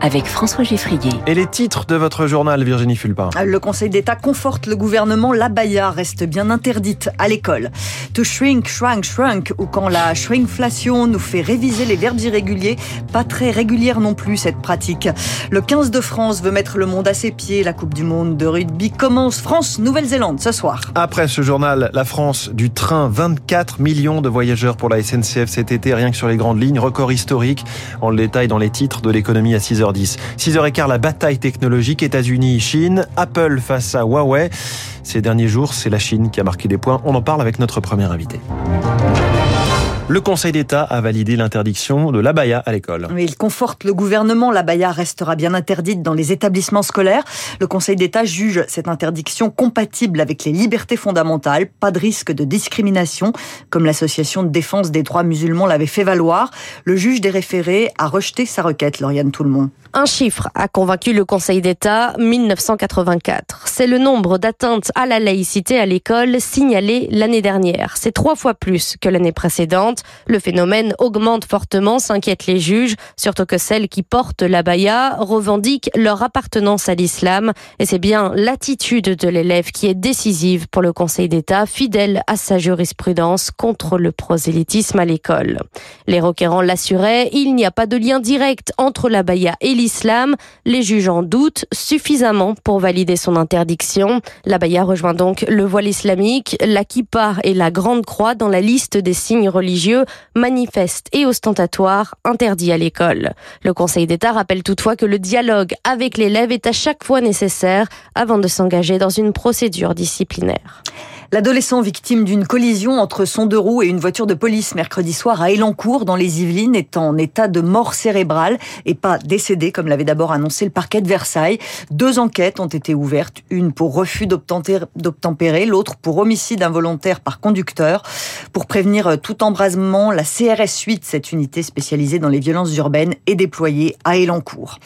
avec François Geffrier. Et les titres de votre journal, Virginie Fulpin? Le Conseil d'État conforte le gouvernement. La baya reste bien interdite à l'école. To shrink, shrunk, shrunk, ou quand la shrinkflation nous fait réviser les verbes irréguliers, pas très régulière non plus cette pratique. Le 15 de France veut mettre le monde à ses pieds. La Coupe du Monde de rugby commence France-Nouvelle-Zélande ce soir. Après ce journal, la France du train, 24 millions de voyageurs pour la SNCF cet été, rien que sur les grandes lignes, record historique. On le détaille dans les titres de l'économie à 6h 6h10. 6h15, la bataille technologique États-Unis-Chine, Apple face à Huawei. Ces derniers jours, c'est la Chine qui a marqué des points. On en parle avec notre premier invité. Le Conseil d'État a validé l'interdiction de l'abaya à l'école. il conforte le gouvernement. L'abaya restera bien interdite dans les établissements scolaires. Le Conseil d'État juge cette interdiction compatible avec les libertés fondamentales. Pas de risque de discrimination, comme l'association de défense des droits musulmans l'avait fait valoir. Le juge des référés a rejeté sa requête, Lauriane Tout-le-Monde. Un chiffre a convaincu le Conseil d'État, 1984. C'est le nombre d'atteintes à la laïcité à l'école signalées l'année dernière. C'est trois fois plus que l'année précédente. Le phénomène augmente fortement, s'inquiètent les juges, surtout que celles qui portent la baya revendiquent leur appartenance à l'islam. Et c'est bien l'attitude de l'élève qui est décisive pour le Conseil d'État, fidèle à sa jurisprudence contre le prosélytisme à l'école. Les requérants l'assuraient, il n'y a pas de lien direct entre la baya et l'islam. Les juges en doutent suffisamment pour valider son interdiction. La baya rejoint donc le voile islamique, la kippa et la grande croix dans la liste des signes religieux manifestes et ostentatoires interdits à l'école. Le Conseil d'État rappelle toutefois que le dialogue avec l'élève est à chaque fois nécessaire avant de s'engager dans une procédure disciplinaire. L'adolescent victime d'une collision entre son deux roues et une voiture de police mercredi soir à Elancourt dans les Yvelines est en état de mort cérébrale et pas décédé comme l'avait d'abord annoncé le parquet de Versailles. Deux enquêtes ont été ouvertes, une pour refus d'obtempérer, l'autre pour homicide involontaire par conducteur. Pour prévenir tout embrasement, la CRS 8, cette unité spécialisée dans les violences urbaines, est déployée à Elancourt.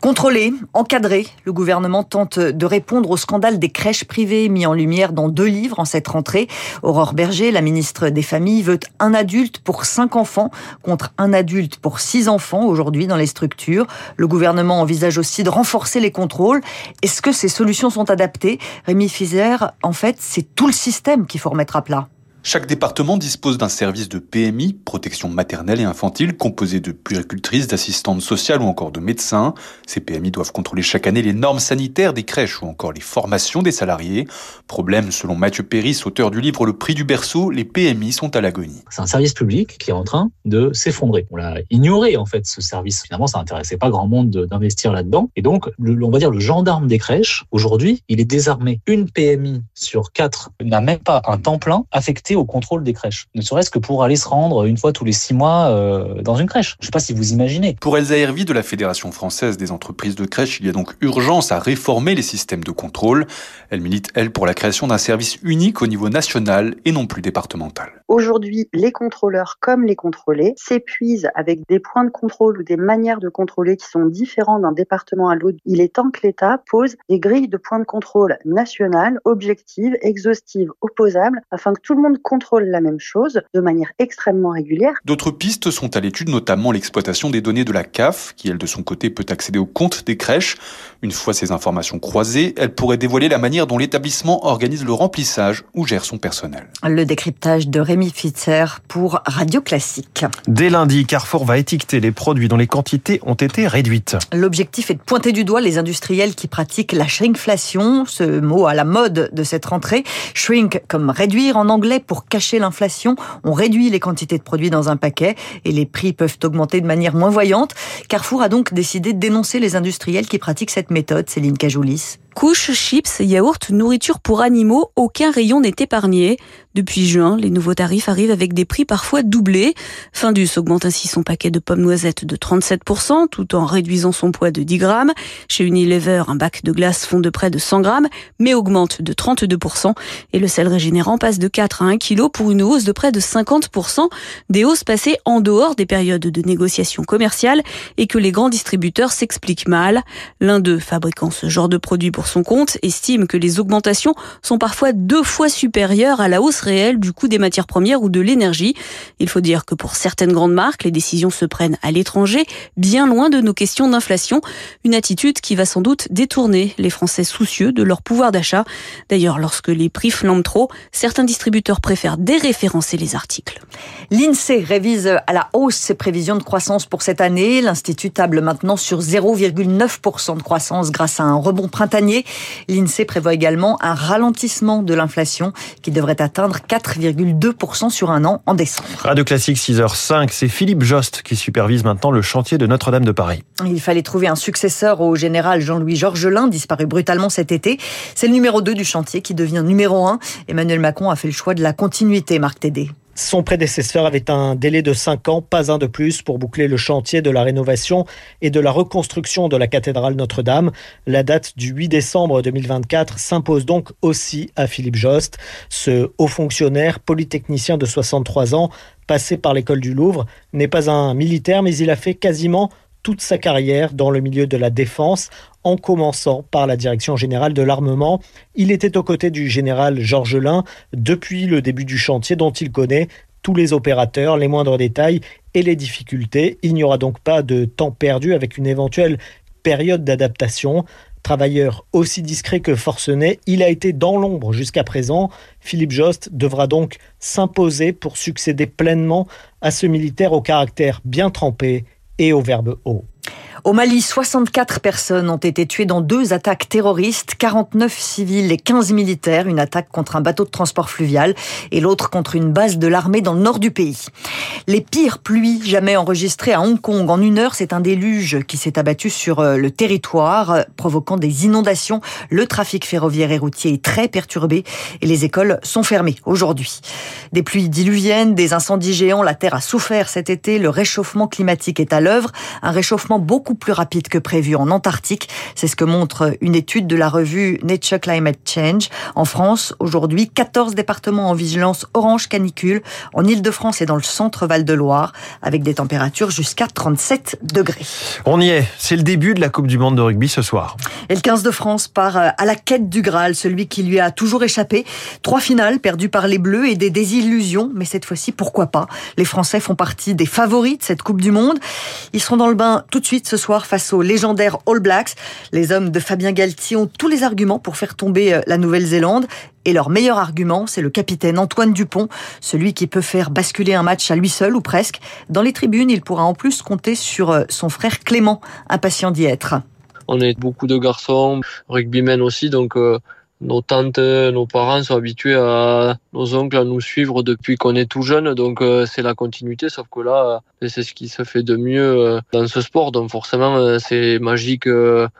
Contrôlé, encadré, le gouvernement tente de répondre au scandale des crèches privées mis en lumière dans deux livres en cette rentrée. Aurore Berger, la ministre des Familles, veut un adulte pour cinq enfants contre un adulte pour six enfants aujourd'hui dans les structures. Le gouvernement envisage aussi de renforcer les contrôles. Est-ce que ces solutions sont adaptées? Rémi Fizer, en fait, c'est tout le système qu'il faut remettre à plat. Chaque département dispose d'un service de PMI, protection maternelle et infantile, composé de puéricultrices, d'assistantes sociales ou encore de médecins. Ces PMI doivent contrôler chaque année les normes sanitaires des crèches ou encore les formations des salariés. Problème, selon Mathieu Péris, auteur du livre Le prix du berceau, les PMI sont à l'agonie. C'est un service public qui est en train de s'effondrer. On l'a ignoré en fait ce service. Finalement, ça n'intéressait pas grand monde d'investir là-dedans. Et donc, on va dire le gendarme des crèches, aujourd'hui, il est désarmé. Une PMI sur quatre n'a même pas un temps plein affecté au contrôle des crèches, ne serait-ce que pour aller se rendre une fois tous les six mois euh, dans une crèche. Je ne sais pas si vous imaginez. Pour Elsa Hervy de la Fédération française des entreprises de crèches, il y a donc urgence à réformer les systèmes de contrôle. Elle milite, elle, pour la création d'un service unique au niveau national et non plus départemental. Aujourd'hui, les contrôleurs comme les contrôlés s'épuisent avec des points de contrôle ou des manières de contrôler qui sont différents d'un département à l'autre. Il est temps que l'État pose des grilles de points de contrôle nationales, objectives, exhaustives, opposables, afin que tout le monde contrôle la même chose de manière extrêmement régulière. D'autres pistes sont à l'étude, notamment l'exploitation des données de la CAF, qui elle de son côté peut accéder au compte des crèches. Une fois ces informations croisées, elle pourrait dévoiler la manière dont l'établissement organise le remplissage ou gère son personnel. Le décryptage de Rémi Fitzer pour Radio Classique. Dès lundi, Carrefour va étiqueter les produits dont les quantités ont été réduites. L'objectif est de pointer du doigt les industriels qui pratiquent la shrinkflation, ce mot à la mode de cette rentrée. Shrink comme réduire en anglais pour cacher l'inflation. On réduit les quantités de produits dans un paquet et les prix peuvent augmenter de manière moins voyante. Carrefour a donc décidé de dénoncer les industriels qui pratiquent cette méthode. Céline Cajoulis. Couches, chips, yaourts, nourriture pour animaux, aucun rayon n'est épargné. Depuis juin, les nouveaux tarifs arrivent avec des prix parfois doublés. Findus augmente ainsi son paquet de pommes noisettes de 37% tout en réduisant son poids de 10 grammes. Chez Unilever, un bac de glace fond de près de 100 grammes, mais augmente de 32%. Et le sel régénérant passe de 4 à 1 kg pour une hausse de près de 50%. Des hausses passées en dehors des périodes de négociation commerciale et que les grands distributeurs s'expliquent mal. L'un d'eux fabriquant ce genre de produit pour son compte estime que les augmentations sont parfois deux fois supérieures à la hausse réelle du coût des matières premières ou de l'énergie. Il faut dire que pour certaines grandes marques, les décisions se prennent à l'étranger, bien loin de nos questions d'inflation. Une attitude qui va sans doute détourner les Français soucieux de leur pouvoir d'achat. D'ailleurs, lorsque les prix flambent trop, certains distributeurs préfèrent déréférencer les articles. L'INSEE révise à la hausse ses prévisions de croissance pour cette année. L'Institut table maintenant sur 0,9% de croissance grâce à un rebond printanier. L'INSEE prévoit également un ralentissement de l'inflation qui devrait atteindre 4,2% sur un an en décembre. Radio Classique 6h05, c'est Philippe Jost qui supervise maintenant le chantier de Notre-Dame de Paris. Il fallait trouver un successeur au général Jean-Louis Georgelin, disparu brutalement cet été. C'est le numéro 2 du chantier qui devient numéro 1. Emmanuel Macron a fait le choix de la continuité, Marc Tédé. Son prédécesseur avait un délai de 5 ans, pas un de plus, pour boucler le chantier de la rénovation et de la reconstruction de la cathédrale Notre-Dame. La date du 8 décembre 2024 s'impose donc aussi à Philippe Jost. Ce haut fonctionnaire polytechnicien de 63 ans, passé par l'école du Louvre, n'est pas un militaire, mais il a fait quasiment toute sa carrière dans le milieu de la défense, en commençant par la direction générale de l'armement. Il était aux côtés du général Georges Lin depuis le début du chantier dont il connaît tous les opérateurs, les moindres détails et les difficultés. Il n'y aura donc pas de temps perdu avec une éventuelle période d'adaptation. Travailleur aussi discret que forcené, il a été dans l'ombre jusqu'à présent. Philippe Jost devra donc s'imposer pour succéder pleinement à ce militaire au caractère bien trempé et au verbe haut. Au Mali, 64 personnes ont été tuées dans deux attaques terroristes, 49 civils et 15 militaires, une attaque contre un bateau de transport fluvial et l'autre contre une base de l'armée dans le nord du pays. Les pires pluies jamais enregistrées à Hong Kong. En une heure, c'est un déluge qui s'est abattu sur euh, le territoire, euh, provoquant des inondations. Le trafic ferroviaire et routier est très perturbé et les écoles sont fermées aujourd'hui. Des pluies diluviennes, des incendies géants, la Terre a souffert cet été, le réchauffement climatique est à l'œuvre, un réchauffement beaucoup plus rapide que prévu en Antarctique. C'est ce que montre une étude de la revue Nature Climate Change. En France, aujourd'hui, 14 départements en vigilance orange canicule en Ile-de-France et dans le centre Val-de-Loire, avec des températures jusqu'à 37 degrés. On y est. C'est le début de la Coupe du Monde de rugby ce soir. Et le 15 de France part euh, à la quête du Graal, celui qui lui a toujours échappé. Trois finales perdues par les Bleus et des désillusions, mais cette fois-ci, pourquoi pas? Les Français font partie des favoris de cette Coupe du Monde. Ils seront dans le bain tout de suite ce soir face aux légendaires All Blacks. Les hommes de Fabien Galtier ont tous les arguments pour faire tomber euh, la Nouvelle-Zélande. Et leur meilleur argument, c'est le capitaine Antoine Dupont, celui qui peut faire basculer un match à lui seul ou presque. Dans les tribunes, il pourra en plus compter sur euh, son frère Clément, impatient d'y être. On est beaucoup de garçons, rugbymen aussi, donc euh, nos tantes, nos parents sont habitués à nos oncles à nous suivre depuis qu'on est tout jeune, donc euh, c'est la continuité. Sauf que là, euh, c'est ce qui se fait de mieux euh, dans ce sport, donc forcément c'est magique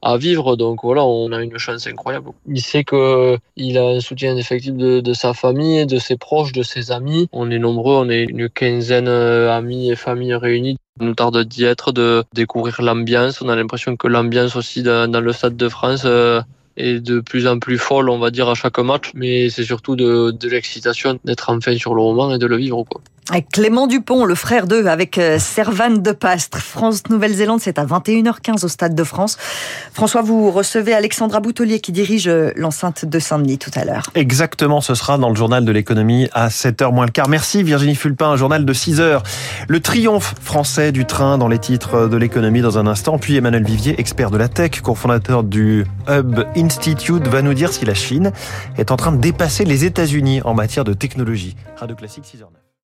à vivre. Donc voilà, on a une chance incroyable. Il sait que il a un soutien effectif de, de sa famille, de ses proches, de ses amis. On est nombreux, on est une quinzaine amis et familles réunis nous tarde d'y être, de découvrir l'ambiance. On a l'impression que l'ambiance aussi dans, dans, le Stade de France est de plus en plus folle, on va dire, à chaque match. Mais c'est surtout de, l'excitation d'être enfin sur le moment et de le vivre. Quoi. Clément Dupont, le frère d'eux, avec euh, Servane de Pastre. France-Nouvelle-Zélande, c'est à 21h15 au Stade de France. François, vous recevez Alexandra Boutelier qui dirige euh, l'enceinte de Saint-Denis tout à l'heure. Exactement, ce sera dans le journal de l'économie à 7h moins le quart. Merci Virginie Fulpin, un journal de 6h. Le triomphe français du train dans les titres de l'économie dans un instant. Puis Emmanuel Vivier, expert de la tech, cofondateur du Hub Institute, va nous dire si la Chine est en train de dépasser les États-Unis en matière de technologie. Radio Classique 6h09.